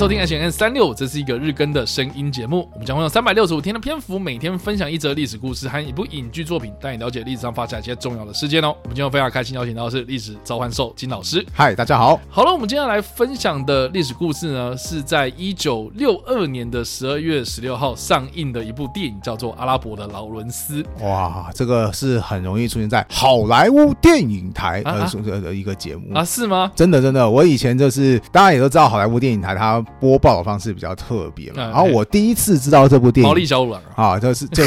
收听 H&M 365，这是一个日更的声音节目。我们将会用三百六十五天的篇幅，每天分享一则历史故事和一部影剧作品，带你了解历史上发生一些重要的事件哦。我们今天非常开心邀请到的是历史召唤兽金老师。嗨，大家好。好了，我们今天来分享的历史故事呢，是在一九六二年的十二月十六号上映的一部电影，叫做《阿拉伯的劳伦斯》。哇，这个是很容易出现在好莱坞电影台呃啊呃的一个节目啊？是吗？真的真的，我以前就是大家也都知道好莱坞电影台它播报的方式比较特别嘛。然后我第一次知道这部电影，毛利小五郎啊，就是就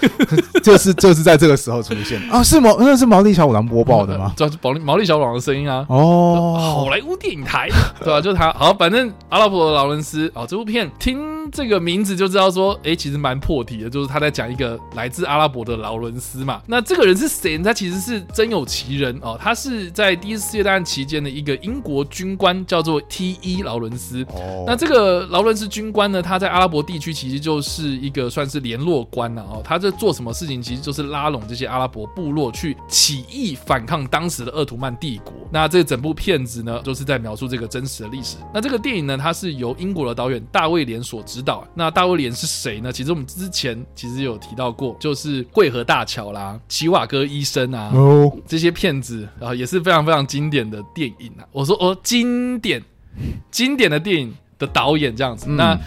就是就是在这个时候出现啊，是毛那是毛利小五郎播报的吗？这是毛利毛利小五郎的声音啊。哦，好莱坞电影台，对吧、啊？就是他。好，反正阿拉伯的劳伦斯啊，这部片听这个名字就知道说，哎，其实蛮破题的，就是他在讲一个来自阿拉伯的劳伦斯嘛。那这个人是谁？他其实是真有其人哦，他是在第一次世界大战期间的一个英国军官，叫做 T.E. 劳伦斯。哦，那这个劳伦斯军官呢，他在阿拉伯地区其实就是一个算是联络官了哦。他在做什么事情？其实就是拉拢这些阿拉伯部落去起义反抗当时的鄂图曼帝国。那这整部片子呢，就是在描述这个真实的历史。那这个电影呢，它是由英国的导演大卫连所指导。那大卫连是谁呢？其实我们之前其实有提到过，就是桂河大桥啦、奇瓦哥医生啊、oh. 这些片子，然后也是非常非常经典的电影啊。我说哦，经典经典的电影的导演这样子。嗯、那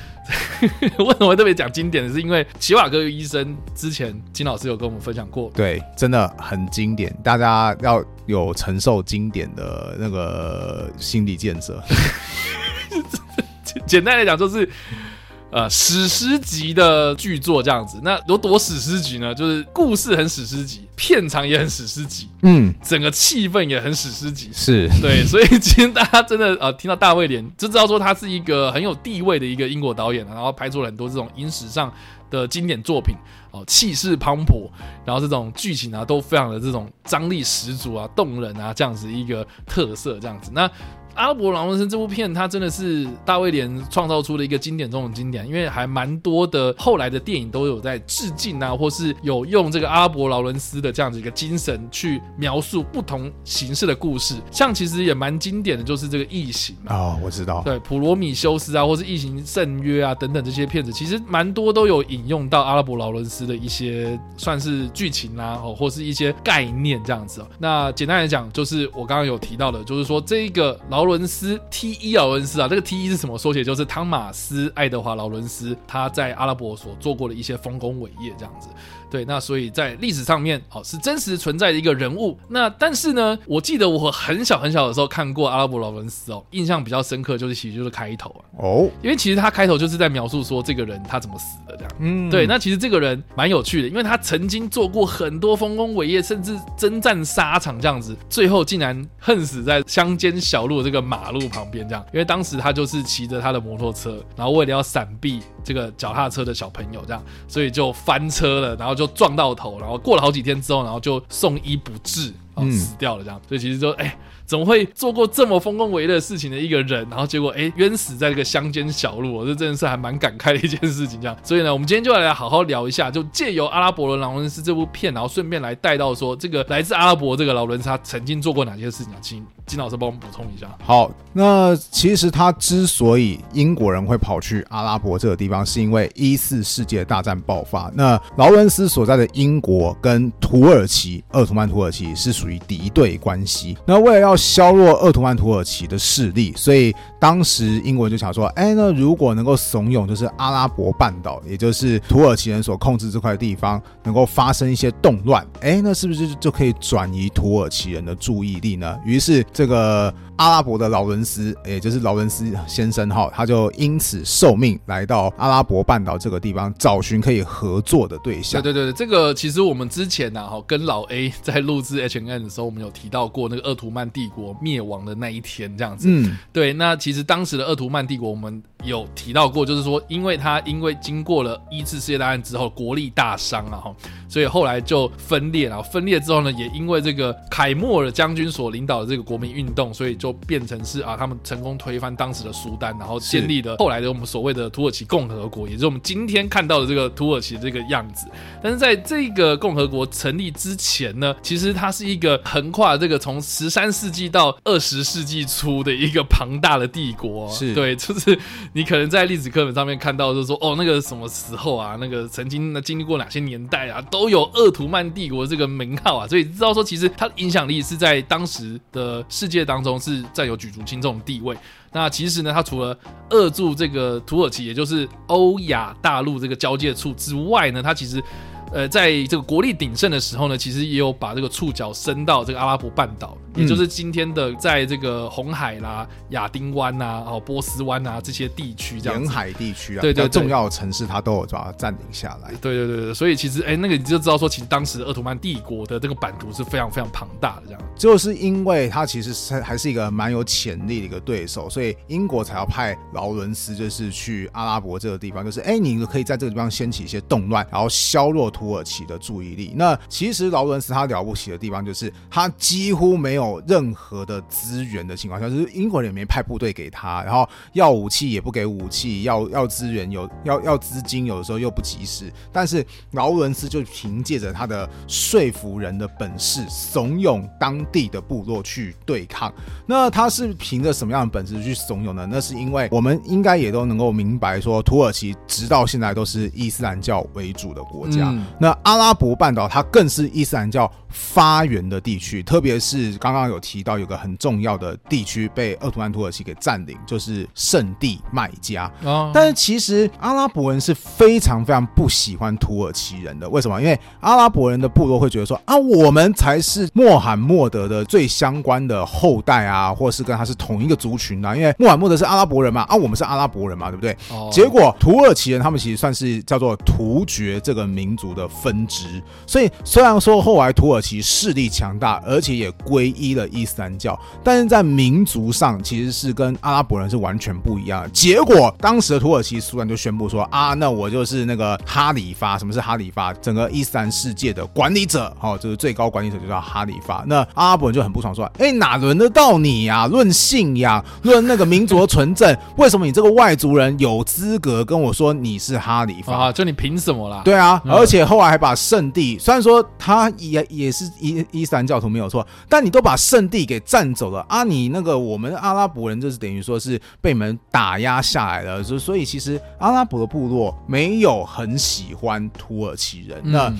为什么会特别讲经典的是因为齐瓦哥医生之前金老师有跟我们分享过，对，真的很经典，大家要有承受经典的那个心理建设。简单来讲就是。呃，史诗级的巨作这样子，那有多史诗级呢？就是故事很史诗级，片长也很史诗级，嗯，整个气氛也很史诗级，是对，所以 今天大家真的呃听到大卫连就知道说他是一个很有地位的一个英国导演，然后拍出了很多这种影史上的经典作品哦，气势磅礴，然后这种剧情啊都非常的这种张力十足啊，动人啊，这样子一个特色这样子那。阿拉伯劳伦斯这部片，它真的是大卫连创造出的一个经典中的经典，因为还蛮多的后来的电影都有在致敬啊，或是有用这个阿拉伯劳伦斯的这样子一个精神去描述不同形式的故事。像其实也蛮经典的就是这个异形啊，哦，我知道，对，普罗米修斯啊，或是异形圣约啊等等这些片子，其实蛮多都有引用到阿拉伯劳伦斯的一些算是剧情啊，哦，或是一些概念这样子哦。那简单来讲，就是我刚刚有提到的，就是说这一个劳。劳伦斯 T.E. 劳伦斯啊，这个 T.E. 是什么缩写？就是汤马斯·爱德华·劳伦斯，他在阿拉伯所做过的一些丰功伟业，这样子。对，那所以在历史上面，哦，是真实存在的一个人物。那但是呢，我记得我很小很小的时候看过阿拉伯劳伦斯哦，印象比较深刻就是其实就是开头啊。哦，因为其实他开头就是在描述说这个人他怎么死的这样。嗯，对，那其实这个人蛮有趣的，因为他曾经做过很多丰功伟业，甚至征战沙场这样子，最后竟然恨死在乡间小路这个马路旁边这样。因为当时他就是骑着他的摩托车，然后为了要闪避这个脚踏车的小朋友这样，所以就翻车了，然后就。撞到头，然后过了好几天之后，然后就送医不治，然后死掉了。这样，所以其实就哎。怎么会做过这么丰功伟业的事情的一个人，然后结果哎冤死在这个乡间小路，这真的是还蛮感慨的一件事情。这样，所以呢，我们今天就来好好聊一下，就借由阿拉伯的劳伦斯这部片，然后顺便来带到说这个来自阿拉伯这个劳伦斯他曾经做过哪些事情？请金老师帮我们补充一下。好，那其实他之所以英国人会跑去阿拉伯这个地方，是因为一四世界大战爆发。那劳伦斯所在的英国跟土耳其，鄂图曼土耳其是属于敌对关系。那为了要削弱鄂图曼土耳其的势力，所以当时英国人就想说，哎，那如果能够怂恿，就是阿拉伯半岛，也就是土耳其人所控制这块地方，能够发生一些动乱，哎，那是不是就可以转移土耳其人的注意力呢？于是这个。阿拉伯的劳伦斯，也就是劳伦斯先生哈，他就因此受命来到阿拉伯半岛这个地方，找寻可以合作的对象。对对对，这个其实我们之前呢，哈，跟老 A 在录制 H N N 的时候，我们有提到过那个鄂图曼帝国灭亡的那一天，这样子。嗯，对。那其实当时的鄂图曼帝国，我们有提到过，就是说，因为他因为经过了一次世界大战之后，国力大伤啊，哈，所以后来就分裂了。分裂之后呢，也因为这个凯末尔将军所领导的这个国民运动，所以就变成是啊，他们成功推翻当时的苏丹，然后建立了后来的我们所谓的土耳其共和国，也就是我们今天看到的这个土耳其这个样子。但是在这个共和国成立之前呢，其实它是一个横跨这个从十三世纪到二十世纪初的一个庞大的帝国。是对，就是你可能在历史课本上面看到，就是说哦，那个什么时候啊，那个曾经呢经历过哪些年代啊，都有鄂图曼帝国这个名号啊，所以知道说其实它的影响力是在当时的世界当中是占有。举足轻重的地位。那其实呢，它除了扼住这个土耳其，也就是欧亚大陆这个交界处之外呢，它其实。呃，在这个国力鼎盛的时候呢，其实也有把这个触角伸到这个阿拉伯半岛，嗯、也就是今天的在这个红海啦、亚丁湾呐、啊、哦波斯湾啊这些地区，这样沿海地区啊，对，对对，重要的城市它都有把它占领下来。对对对对，所以其实哎，那个你就知道说，其实当时鄂图曼帝国的这个版图是非常非常庞大的，这样。就是因为它其实是还是一个蛮有潜力的一个对手，所以英国才要派劳伦斯，就是去阿拉伯这个地方，就是哎，你可以在这个地方掀起一些动乱，然后削弱土。土耳其的注意力。那其实劳伦斯他了不起的地方，就是他几乎没有任何的资源的情况下，就是英国人也没派部队给他，然后要武器也不给武器，要要资源有要要资金，有的时候又不及时。但是劳伦斯就凭借着他的说服人的本事，怂恿当地的部落去对抗。那他是凭着什么样的本事去怂恿呢？那是因为我们应该也都能够明白，说土耳其直到现在都是伊斯兰教为主的国家。那阿拉伯半岛它更是伊斯兰教发源的地区，特别是刚刚有提到有个很重要的地区被鄂图曼土耳其给占领，就是圣地麦加。哦，但是其实阿拉伯人是非常非常不喜欢土耳其人的，为什么？因为阿拉伯人的部落会觉得说啊，我们才是穆罕默德的最相关的后代啊，或是跟他是同一个族群啊，因为穆罕默德是阿拉伯人嘛，啊，我们是阿拉伯人嘛，对不对？哦，结果土耳其人他们其实算是叫做突厥这个民族的。分支，所以虽然说后来土耳其势力强大，而且也皈依了伊斯兰教，但是在民族上其实是跟阿拉伯人是完全不一样的。结果当时的土耳其苏丹就宣布说啊，那我就是那个哈里发。什么是哈里发？整个伊斯兰世界的管理者，哦，就是最高管理者就叫哈里发。那阿拉伯人就很不爽，说，哎，哪轮得到你呀？论信仰，论那个民族的纯正，为什么你这个外族人有资格跟我说你是哈里发？啊，就你凭什么啦？对啊，而且后。来还把圣地，虽然说他也也是伊伊斯兰教徒没有错，但你都把圣地给占走了啊！你那个我们阿拉伯人就是等于说是被你们打压下来了，所所以其实阿拉伯的部落没有很喜欢土耳其人。那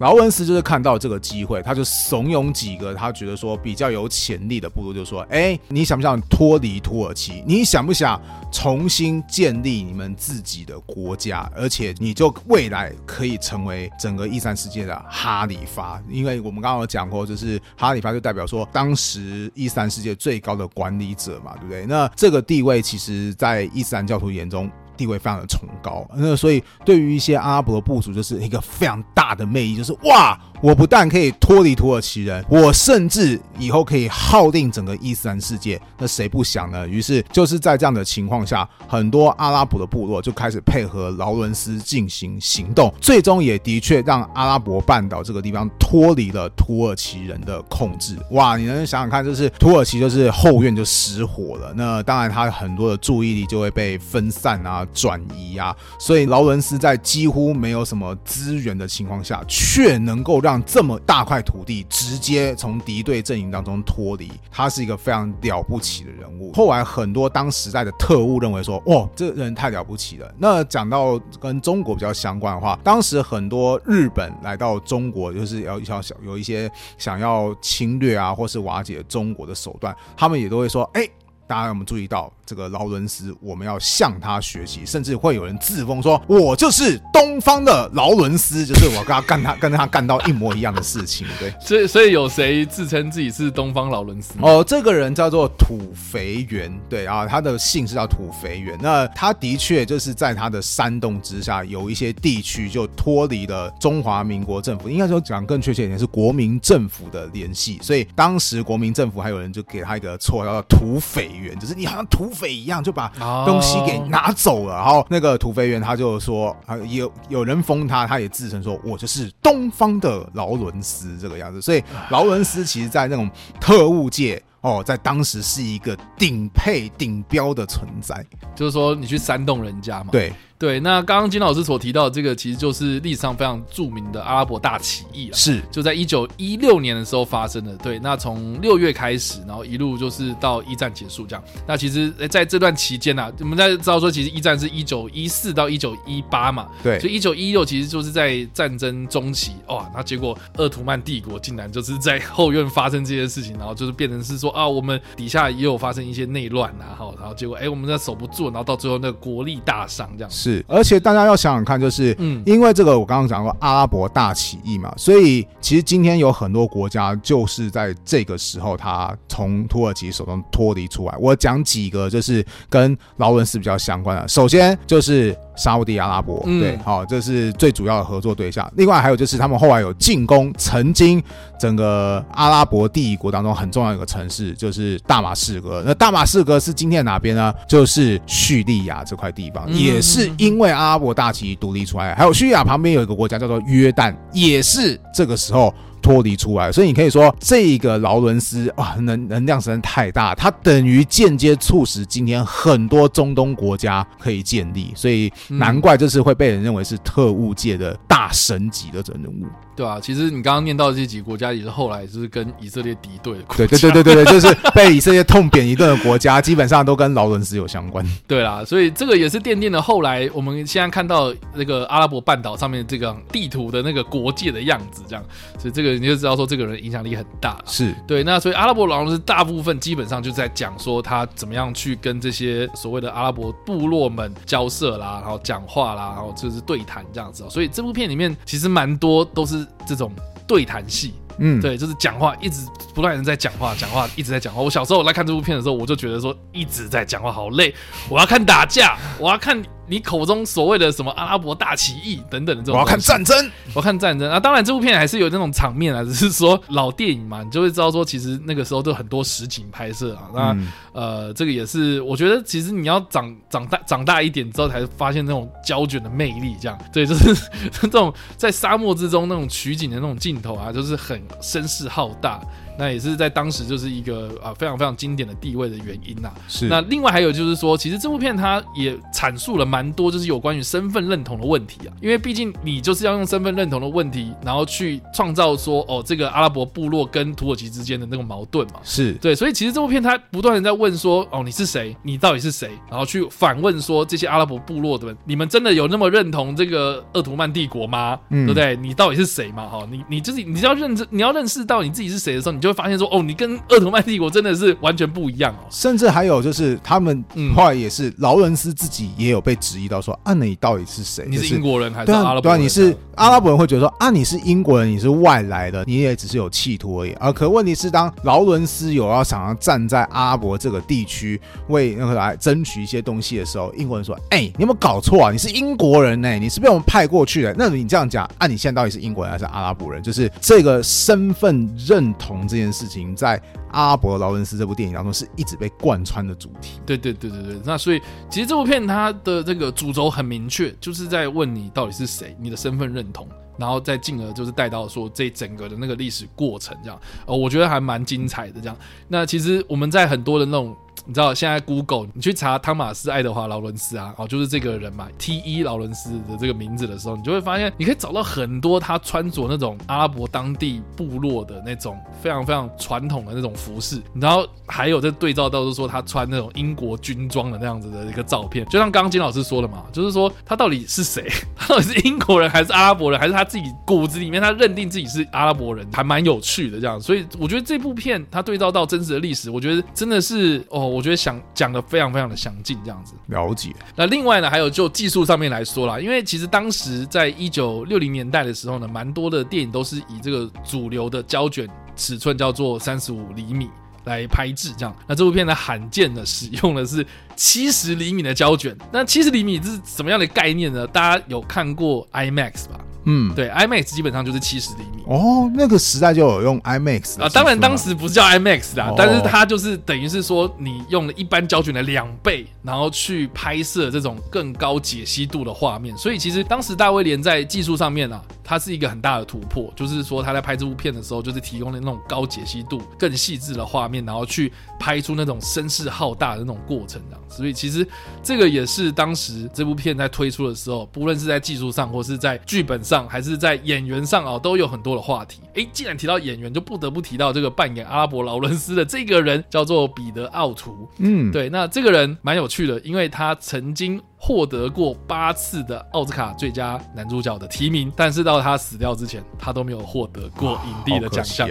劳伦斯就是看到这个机会，他就怂恿几个他觉得说比较有潜力的部落，就说：“哎，你想不想脱离土耳其？你想不想重新建立你们自己的国家？而且你就未来可以成为。”整个伊斯兰世界的哈里发，因为我们刚刚有讲过，就是哈里发就代表说当时伊斯兰世界最高的管理者嘛，对不对？那这个地位其实，在伊斯兰教徒眼中。地位非常的崇高，那所以对于一些阿拉伯的部族，就是一个非常大的魅力，就是哇，我不但可以脱离土耳其人，我甚至以后可以号令整个伊斯兰世界，那谁不想呢？于是就是在这样的情况下，很多阿拉伯的部落就开始配合劳伦斯进行行动，最终也的确让阿拉伯半岛这个地方脱离了土耳其人的控制。哇，你能想想看，就是土耳其就是后院就失火了，那当然他很多的注意力就会被分散啊。转移啊，所以劳伦斯在几乎没有什么资源的情况下，却能够让这么大块土地直接从敌对阵营当中脱离，他是一个非常了不起的人物。后来很多当时代的特务认为说，哇，这人太了不起了。那讲到跟中国比较相关的话，当时很多日本来到中国，就是要要想有一些想要侵略啊，或是瓦解中国的手段，他们也都会说，哎。大家有没有注意到这个劳伦斯？我们要向他学习，甚至会有人自封说：“我就是东方的劳伦斯，就是我跟他干他跟他干到一模一样的事情。”对，所 以所以有谁自称自己是东方劳伦斯？哦，这个人叫做土肥原，对啊，他的姓是叫土肥原。那他的确就是在他的煽动之下，有一些地区就脱离了中华民国政府，应该说讲更确切一点是国民政府的联系。所以当时国民政府还有人就给他一个绰号叫土肥。就是你好像土匪一样，就把东西给拿走了。然后那个土肥员他就说啊，有有人封他，他也自称说，我就是东方的劳伦斯这个样子。所以劳伦斯其实在那种特务界哦，在当时是一个顶配顶标的存在。就是说你去煽动人家嘛，对。对，那刚刚金老师所提到的这个，其实就是历史上非常著名的阿拉伯大起义啊，是就在一九一六年的时候发生的。对，那从六月开始，然后一路就是到一战结束这样。那其实在这段期间呢、啊，我们在知道说，其实一战是一九一四到一九一八嘛，对，所以一九一六其实就是在战争中期哇，那结果鄂图曼帝国竟然就是在后院发生这些事情，然后就是变成是说啊，我们底下也有发生一些内乱啊，好，然后结果哎，我们在守不住，然后到最后那个国力大伤这样。是。是，而且大家要想想看，就是，嗯，因为这个我刚刚讲过阿拉伯大起义嘛，所以其实今天有很多国家就是在这个时候，他从土耳其手中脱离出来。我讲几个，就是跟劳伦斯比较相关的，首先就是。沙乌地阿拉伯，对，好，这是最主要的合作对象。另外还有就是，他们后来有进攻曾经整个阿拉伯帝国当中很重要一个城市，就是大马士革。那大马士革是今天哪边呢？就是叙利亚这块地方，也是因为阿拉伯大旗独立出来。还有叙利亚旁边有一个国家叫做约旦，也是这个时候。脱离出来，所以你可以说这个劳伦斯啊，能能量实在太大，它等于间接促使今天很多中东国家可以建立，所以难怪这次会被人认为是特务界的大神级的人物。对啊，其实你刚刚念到的这几个国家也是后来就是跟以色列敌对的国家。对对对对对对，就是被以色列痛扁一顿的国家，基本上都跟劳伦斯有相关。对啦，所以这个也是奠定了后来我们现在看到那个阿拉伯半岛上面这个地图的那个国界的样子，这样，所以这个你就知道说这个人影响力很大。是对，那所以阿拉伯劳伦斯大部分基本上就在讲说他怎么样去跟这些所谓的阿拉伯部落们交涉啦，然后讲话啦，然后就是对谈这样子。所以这部片里面其实蛮多都是。这种对谈戏，嗯，对，就是讲话，一直不断人在讲话，讲话一直在讲话。我小时候我来看这部片的时候，我就觉得说一直在讲话好累，我要看打架，我要看。你口中所谓的什么阿拉伯大起义等等的这种，我要看战争，我要看战争啊！当然，这部片还是有那种场面啊，只是说老电影嘛，你就会知道说，其实那个时候都很多实景拍摄啊。那、嗯、呃，这个也是我觉得，其实你要长长大长大一点之后，才发现那种胶卷的魅力。这样，对，就是 这种在沙漠之中那种取景的那种镜头啊，就是很声势浩大。那也是在当时就是一个啊非常非常经典的地位的原因呐。是。那另外还有就是说，其实这部片它也阐述了蛮多，就是有关于身份认同的问题啊。因为毕竟你就是要用身份认同的问题，然后去创造说哦，这个阿拉伯部落跟土耳其之间的那个矛盾嘛。是对。所以其实这部片它不断的在问说哦，你是谁？你到底是谁？然后去反问说这些阿拉伯部落的人，你们真的有那么认同这个鄂图曼帝国吗？嗯，对不对？你到底是谁嘛？哈，你你就是你要认知，你要认识到你自己是谁的时候，你就。会发现说哦，你跟鄂图曼帝国真的是完全不一样哦。甚至还有就是，他们后来也是劳伦斯自己也有被质疑到说啊，你到底是谁？你是英国人还是阿拉伯人？对啊，你是阿拉伯人会觉得说啊，你是英国人，你是外来的，你也只是有企图而已啊。可问题是，当劳伦斯有要想要站在阿拉伯这个地区为那个来争取一些东西的时候，英国人说：“哎，你有没有搞错啊？你是英国人呢，你是被我们派过去的。那你这样讲，啊，你现在到底是英国人还是阿拉伯人？就是这个身份认同这。”件事情在《阿拉伯劳伦斯》这部电影当中是一直被贯穿的主题。对对对对对，那所以其实这部片它的这个主轴很明确，就是在问你到底是谁，你的身份认同，然后再进而就是带到说这整个的那个历史过程这样。呃，我觉得还蛮精彩的这样。那其实我们在很多的那种。你知道现在 Google 你去查汤马斯爱德华劳伦斯啊，哦，就是这个人嘛，T.E. 劳伦斯的这个名字的时候，你就会发现你可以找到很多他穿着那种阿拉伯当地部落的那种非常非常传统的那种服饰，然后还有在对照到是说他穿那种英国军装的那样子的一个照片，就像刚刚金老师说的嘛，就是说他到底是谁？他到底是英国人还是阿拉伯人，还是他自己骨子里面他认定自己是阿拉伯人，还蛮有趣的这样。所以我觉得这部片他对照到真实的历史，我觉得真的是哦，我 觉得想讲的非常非常的详尽这样子。了解。那另外呢，还有就技术上面来说啦，因为其实当时在一九六零年代的时候呢，蛮多的电影都是以这个主流的胶卷尺寸叫做三十五厘米。来拍制这样，那这部片呢，罕见的使用的是七十厘米的胶卷。那七十厘米是什么样的概念呢？大家有看过 IMAX 吧？嗯，对，IMAX 基本上就是七十厘米。哦，那个时代就有用 IMAX 啊，当然当时不是叫 IMAX 啦，哦、但是它就是等于是说你用了一般胶卷的两倍，然后去拍摄这种更高解析度的画面。所以其实当时大卫连在技术上面啊，它是一个很大的突破，就是说他在拍这部片的时候，就是提供了那种高解析度、更细致的画面，然后去拍出那种声势浩大的那种过程这样。所以其实这个也是当时这部片在推出的时候，不论是在技术上，或是在剧本上，还是在演员上啊，都有很多的话题。诶，既然提到演员，就不得不提到这个扮演阿拉伯劳伦斯的这个人，叫做彼得·奥图。嗯，对，那这个人蛮有趣的，因为他曾经获得过八次的奥斯卡最佳男主角的提名，但是到他死掉之前，他都没有获得过影帝的奖项。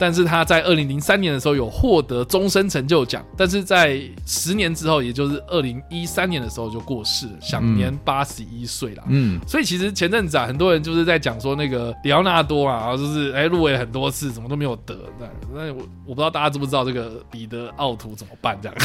但是他在二零零三年的时候有获得终身成就奖，但是在十年之后，也就是二零一三年的时候就过世了，享年八十一岁了。嗯，所以其实前阵子啊，很多人就是在讲说那个里奥纳多啊，就是哎入围很多次，怎么都没有得。那那我我不知道大家知不知道这个彼得奥图怎么办这样？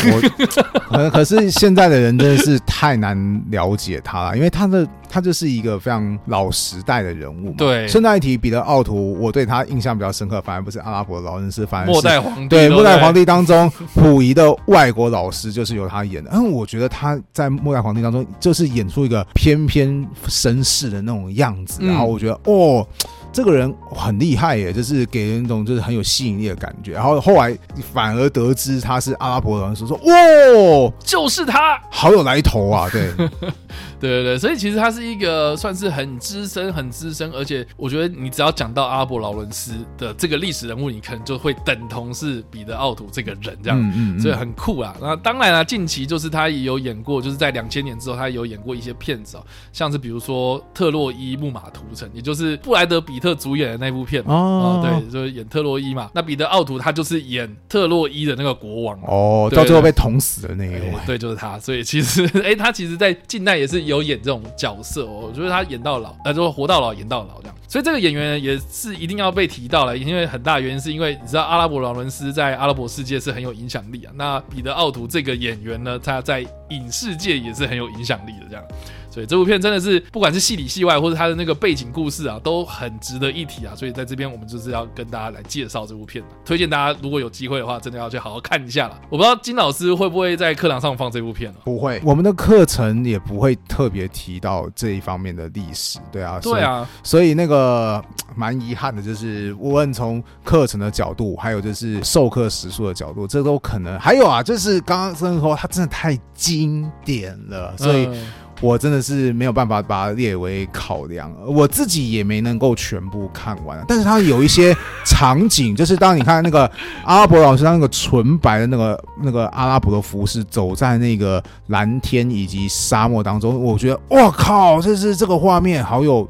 可可是现在的人真的是太难了解他了，因为他的他就是一个非常老时代的人物嘛。对，顺带一提，彼得奥图，我对他印象比较深刻，反而不是阿拉。国劳伦斯，反而末代皇帝对末代皇帝当中，溥仪的外国老师就是由他演的。嗯，我觉得他在末代皇帝当中就是演出一个翩翩绅士的那种样子，然后我觉得哦，这个人很厉害耶，就是给人一种就是很有吸引力的感觉。然后后来反而得知他是阿拉伯劳伦斯，说哇，就是他，好有来头啊，对。对对对，所以其实他是一个算是很资深、很资深，而且我觉得你只要讲到阿拉伯劳伦斯的这个历史人物，你可能就会等同是彼得奥图这个人这样，嗯嗯嗯，所以很酷啊。那当然了，近期就是他也有演过，就是在两千年之后，他也有演过一些片子哦，像是比如说《特洛伊木马屠城》，也就是布莱德比特主演的那部片哦，哦，对，就是演特洛伊嘛。那彼得奥图他就是演特洛伊的那个国王哦，到最后被捅死的那个，对，就是他。所以其实，哎，他其实在近代也是有。有演这种角色哦，我觉得他演到老，呃，就活到老，演到老这样。所以这个演员也是一定要被提到了，因为很大原因是因为你知道阿拉伯劳伦斯在阿拉伯世界是很有影响力啊。那彼得奥图这个演员呢，他在影视界也是很有影响力的这样。所以这部片真的是不管是戏里戏外，或者他的那个背景故事啊，都很值得一提啊。所以在这边我们就是要跟大家来介绍这部片，推荐大家如果有机会的话，真的要去好好看一下了。我不知道金老师会不会在课堂上放这部片呢？不会，我们的课程也不会特别提到这一方面的历史。对啊，对啊，所以那个蛮遗憾的，就是无论从课程的角度，还有就是授课时数的角度，这都可能。还有啊，就是刚刚说，它真的太经典了，所以。嗯我真的是没有办法把它列为考量，我自己也没能够全部看完。但是它有一些场景，就是当你看那个阿拉伯老师他那个纯白的那个那个阿拉伯的服饰，走在那个蓝天以及沙漠当中，我觉得哇靠，这是这个画面好有。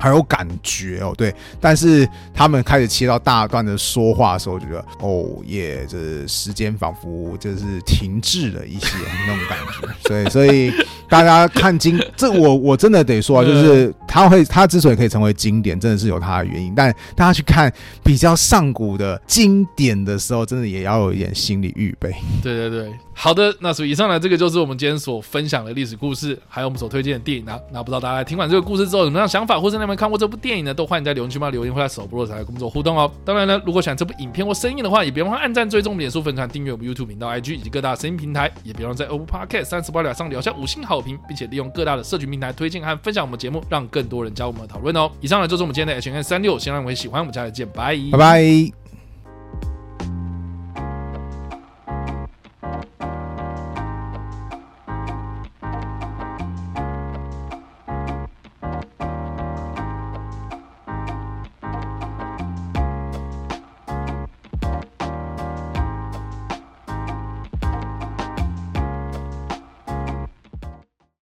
很有感觉哦，对，但是他们开始切到大段的说话的时候，我觉得哦耶，这时间仿佛就是停滞了一些那种感觉。所以，所以大家看经，这我我真的得说啊，就是他会他之所以可以成为经典，真的是有他的原因。但大家去看比较上古的经典的时候，真的也要有一点心理预备。对对对。好的，那所以以上呢，这个就是我们今天所分享的历史故事，还有我们所推荐的电影啊。那不知道大家听完这个故事之后有什么样想法，或是你们看过这部电影呢？都欢迎在留言区帮留言或在首播的时候来跟我们互动哦。当然呢，如果喜欢这部影片或声音的话，也别忘了按赞、追踪、脸书粉团、订阅我们 YouTube 频道、IG 以及各大声音平台，也别忘在 Apple Podcast 三十八秒上留下五星好评，并且利用各大的社群平台推荐和分享我们节目，让更多人加入我们的讨论哦。以上呢就是我们今天的 H N 三六，希望你会喜欢，我们下次见，拜拜拜。